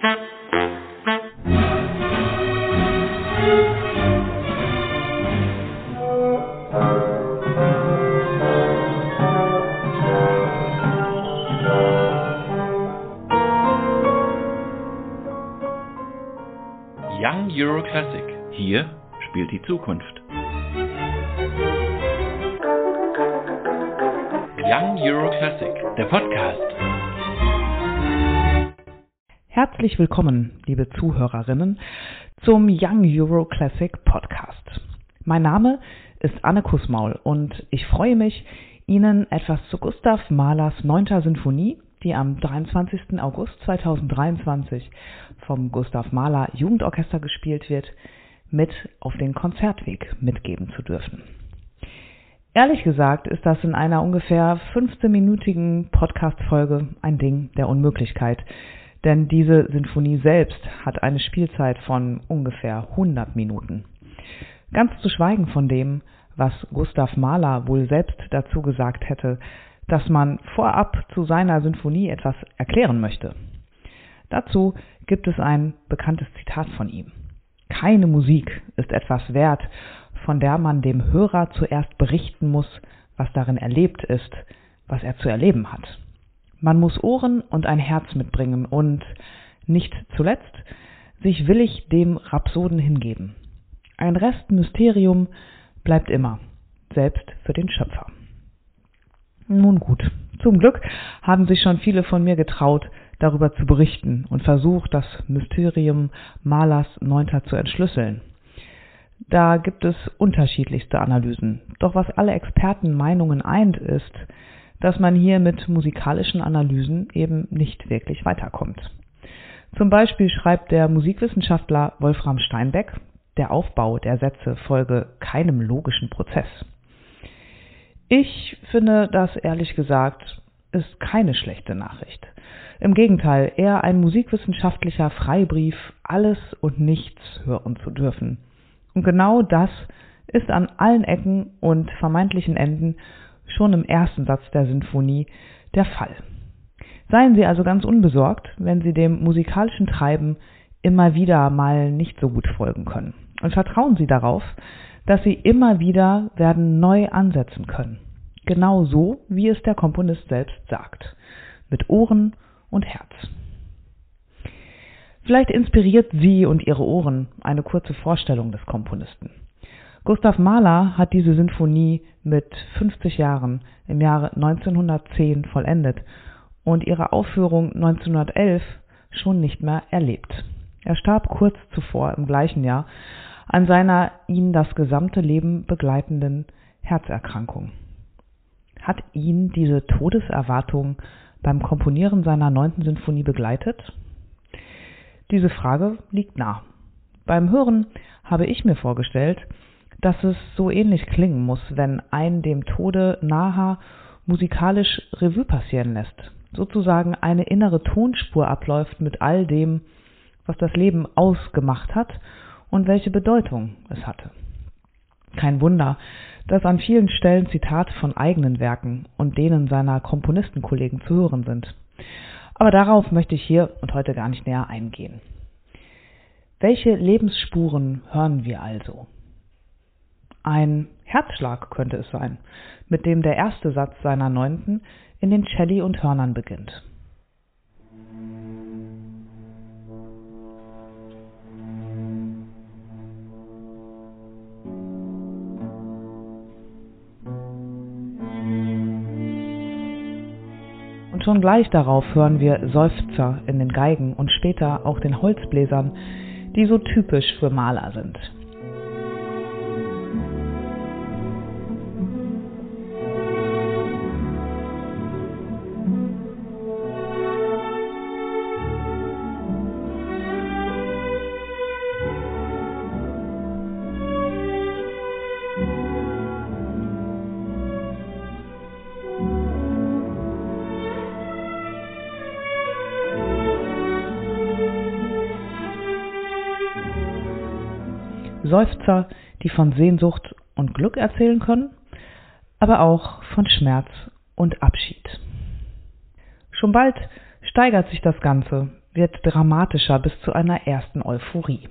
Young Euro Classic. Hier spielt die Zukunft. Young Euro Classic, der Podcast. Herzlich willkommen, liebe Zuhörerinnen, zum Young Euro Classic Podcast. Mein Name ist Anne Kussmaul und ich freue mich, Ihnen etwas zu Gustav Mahlers 9. Sinfonie, die am 23. August 2023 vom Gustav Mahler Jugendorchester gespielt wird, mit auf den Konzertweg mitgeben zu dürfen. Ehrlich gesagt ist das in einer ungefähr 15-minütigen Podcast-Folge ein Ding der Unmöglichkeit, denn diese Sinfonie selbst hat eine Spielzeit von ungefähr 100 Minuten. Ganz zu schweigen von dem, was Gustav Mahler wohl selbst dazu gesagt hätte, dass man vorab zu seiner Sinfonie etwas erklären möchte. Dazu gibt es ein bekanntes Zitat von ihm. Keine Musik ist etwas wert, von der man dem Hörer zuerst berichten muss, was darin erlebt ist, was er zu erleben hat. Man muss Ohren und ein Herz mitbringen und, nicht zuletzt, sich willig dem Rhapsoden hingeben. Ein Rest Mysterium bleibt immer, selbst für den Schöpfer. Nun gut, zum Glück haben sich schon viele von mir getraut, darüber zu berichten und versucht, das Mysterium Malers Neunter zu entschlüsseln. Da gibt es unterschiedlichste Analysen. Doch was alle Experten Meinungen eint, ist, dass man hier mit musikalischen Analysen eben nicht wirklich weiterkommt. Zum Beispiel schreibt der Musikwissenschaftler Wolfram Steinbeck, der Aufbau der Sätze folge keinem logischen Prozess. Ich finde das ehrlich gesagt ist keine schlechte Nachricht. Im Gegenteil, eher ein musikwissenschaftlicher Freibrief, alles und nichts hören zu dürfen. Und genau das ist an allen Ecken und vermeintlichen Enden schon im ersten Satz der Sinfonie der Fall. Seien Sie also ganz unbesorgt, wenn Sie dem musikalischen Treiben immer wieder mal nicht so gut folgen können. Und vertrauen Sie darauf, dass Sie immer wieder werden neu ansetzen können. Genau so, wie es der Komponist selbst sagt. Mit Ohren und Herz. Vielleicht inspiriert Sie und Ihre Ohren eine kurze Vorstellung des Komponisten. Gustav Mahler hat diese Sinfonie mit 50 Jahren im Jahre 1910 vollendet und ihre Aufführung 1911 schon nicht mehr erlebt. Er starb kurz zuvor im gleichen Jahr an seiner ihn das gesamte Leben begleitenden Herzerkrankung. Hat ihn diese Todeserwartung beim Komponieren seiner neunten Sinfonie begleitet? Diese Frage liegt nah. Beim Hören habe ich mir vorgestellt, dass es so ähnlich klingen muss, wenn ein dem Tode naher musikalisch Revue passieren lässt, sozusagen eine innere Tonspur abläuft mit all dem, was das Leben ausgemacht hat und welche Bedeutung es hatte. Kein Wunder, dass an vielen Stellen Zitate von eigenen Werken und denen seiner Komponistenkollegen zu hören sind. Aber darauf möchte ich hier und heute gar nicht näher eingehen. Welche Lebensspuren hören wir also? Ein Herzschlag könnte es sein, mit dem der erste Satz seiner neunten in den Celli und Hörnern beginnt. Und schon gleich darauf hören wir Seufzer in den Geigen und später auch den Holzbläsern, die so typisch für Maler sind. Seufzer, die von Sehnsucht und Glück erzählen können, aber auch von Schmerz und Abschied. Schon bald steigert sich das Ganze, wird dramatischer bis zu einer ersten Euphorie.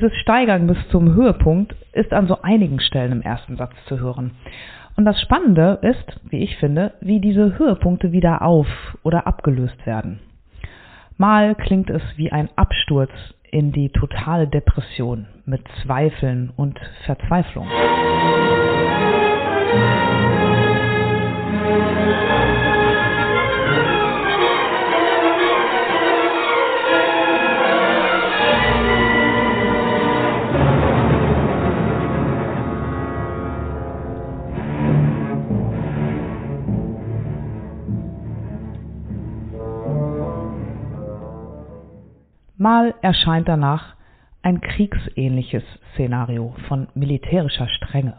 Dieses Steigern bis zum Höhepunkt ist an so einigen Stellen im ersten Satz zu hören. Und das Spannende ist, wie ich finde, wie diese Höhepunkte wieder auf oder abgelöst werden. Mal klingt es wie ein Absturz in die totale Depression mit Zweifeln und Verzweiflung. Mal erscheint danach ein kriegsähnliches Szenario von militärischer Strenge.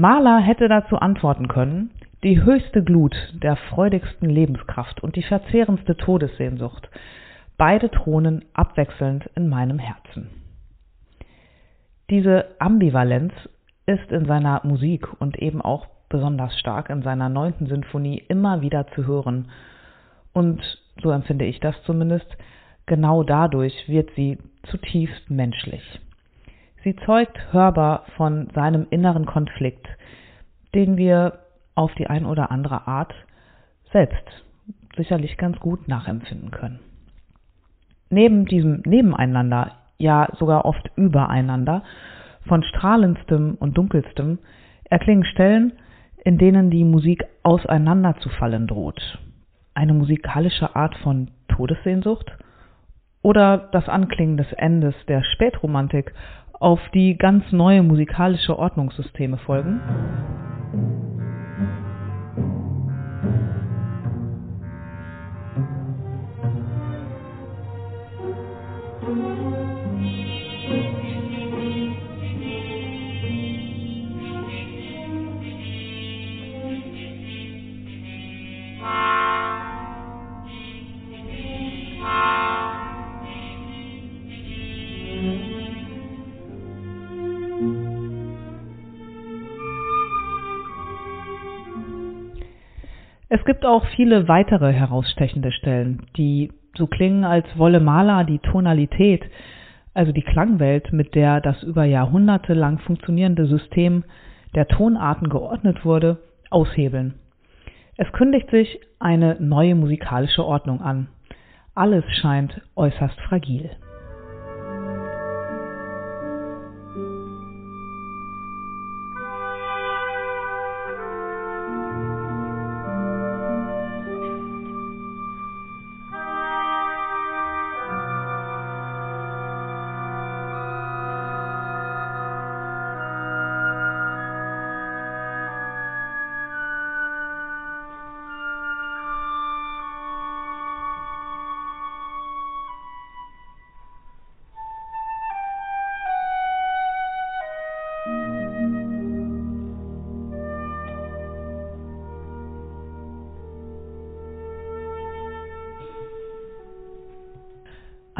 Mahler hätte dazu antworten können, die höchste Glut der freudigsten Lebenskraft und die verzehrendste Todessehnsucht, beide thronen abwechselnd in meinem Herzen. Diese Ambivalenz ist in seiner Musik und eben auch besonders stark in seiner neunten Sinfonie immer wieder zu hören. Und so empfinde ich das zumindest, genau dadurch wird sie zutiefst menschlich. Sie zeugt hörbar von seinem inneren Konflikt, den wir auf die ein oder andere Art selbst sicherlich ganz gut nachempfinden können. Neben diesem Nebeneinander, ja sogar oft übereinander, von strahlendstem und dunkelstem, erklingen Stellen, in denen die Musik auseinanderzufallen droht. Eine musikalische Art von Todessehnsucht oder das Anklingen des Endes der Spätromantik auf die ganz neue musikalische Ordnungssysteme folgen? Es gibt auch viele weitere herausstechende Stellen, die so klingen, als wolle Mahler die Tonalität, also die Klangwelt, mit der das über Jahrhunderte lang funktionierende System der Tonarten geordnet wurde, aushebeln. Es kündigt sich eine neue musikalische Ordnung an. Alles scheint äußerst fragil.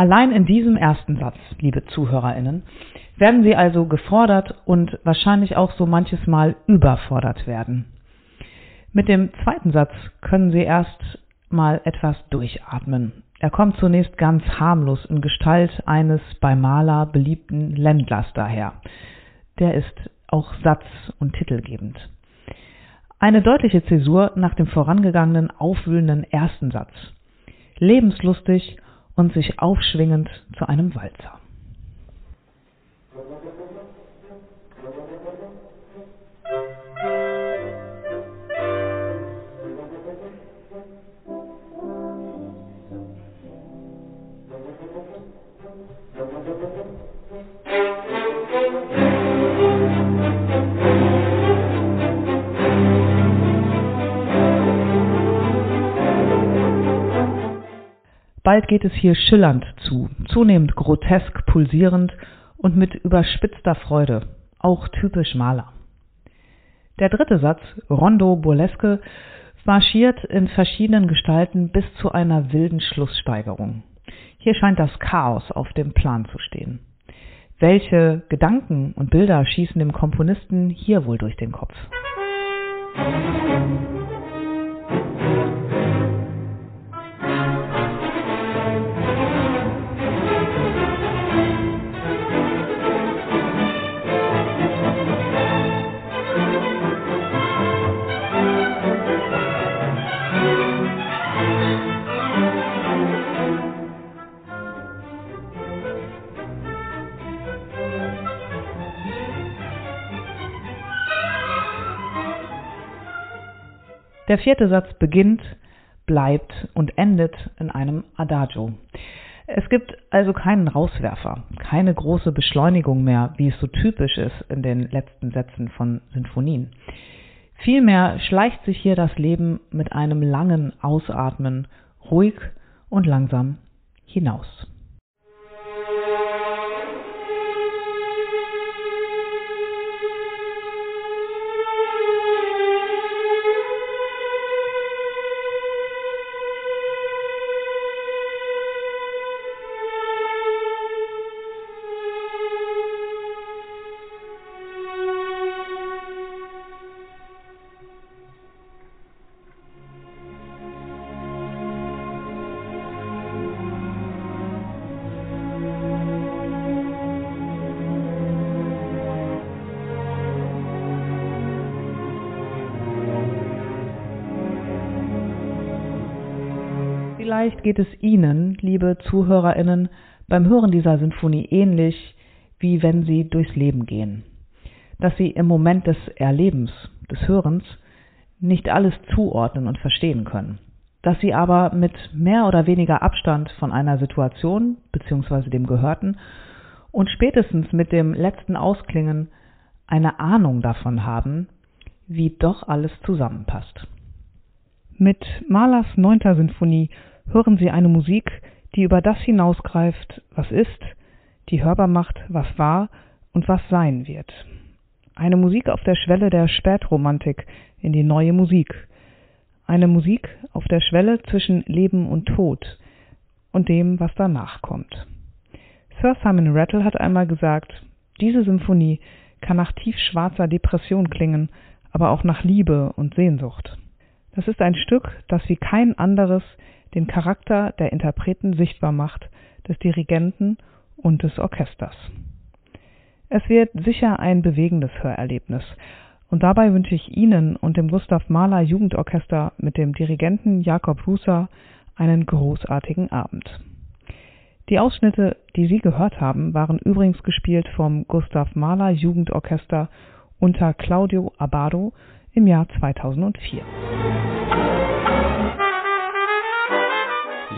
Allein in diesem ersten Satz, liebe Zuhörerinnen, werden Sie also gefordert und wahrscheinlich auch so manches Mal überfordert werden. Mit dem zweiten Satz können Sie erst mal etwas durchatmen. Er kommt zunächst ganz harmlos in Gestalt eines bei Maler beliebten Ländlers daher. Der ist auch satz- und titelgebend. Eine deutliche Zäsur nach dem vorangegangenen aufwühlenden ersten Satz. Lebenslustig und sich aufschwingend zu einem Walzer. Bald geht es hier schillernd zu, zunehmend grotesk pulsierend und mit überspitzter Freude, auch typisch Maler. Der dritte Satz, Rondo Burlesque, marschiert in verschiedenen Gestalten bis zu einer wilden Schlusssteigerung. Hier scheint das Chaos auf dem Plan zu stehen. Welche Gedanken und Bilder schießen dem Komponisten hier wohl durch den Kopf? Musik Der vierte Satz beginnt, bleibt und endet in einem Adagio. Es gibt also keinen Rauswerfer, keine große Beschleunigung mehr, wie es so typisch ist in den letzten Sätzen von Sinfonien. Vielmehr schleicht sich hier das Leben mit einem langen Ausatmen ruhig und langsam hinaus. Vielleicht geht es Ihnen, liebe Zuhörerinnen, beim Hören dieser Sinfonie ähnlich, wie wenn Sie durchs Leben gehen. Dass Sie im Moment des Erlebens, des Hörens, nicht alles zuordnen und verstehen können. Dass Sie aber mit mehr oder weniger Abstand von einer Situation bzw. dem Gehörten und spätestens mit dem letzten Ausklingen eine Ahnung davon haben, wie doch alles zusammenpasst. Mit Mahlers neunter Sinfonie hören Sie eine Musik, die über das hinausgreift, was ist, die hörbar macht, was war und was sein wird. Eine Musik auf der Schwelle der Spätromantik in die neue Musik. Eine Musik auf der Schwelle zwischen Leben und Tod und dem, was danach kommt. Sir Simon Rattle hat einmal gesagt, diese Symphonie kann nach tiefschwarzer Depression klingen, aber auch nach Liebe und Sehnsucht. Das ist ein Stück, das wie kein anderes den Charakter der Interpreten sichtbar macht, des Dirigenten und des Orchesters. Es wird sicher ein bewegendes Hörerlebnis, und dabei wünsche ich Ihnen und dem Gustav Mahler Jugendorchester mit dem Dirigenten Jakob Huser einen großartigen Abend. Die Ausschnitte, die Sie gehört haben, waren übrigens gespielt vom Gustav Mahler Jugendorchester unter Claudio Abado im Jahr 2004.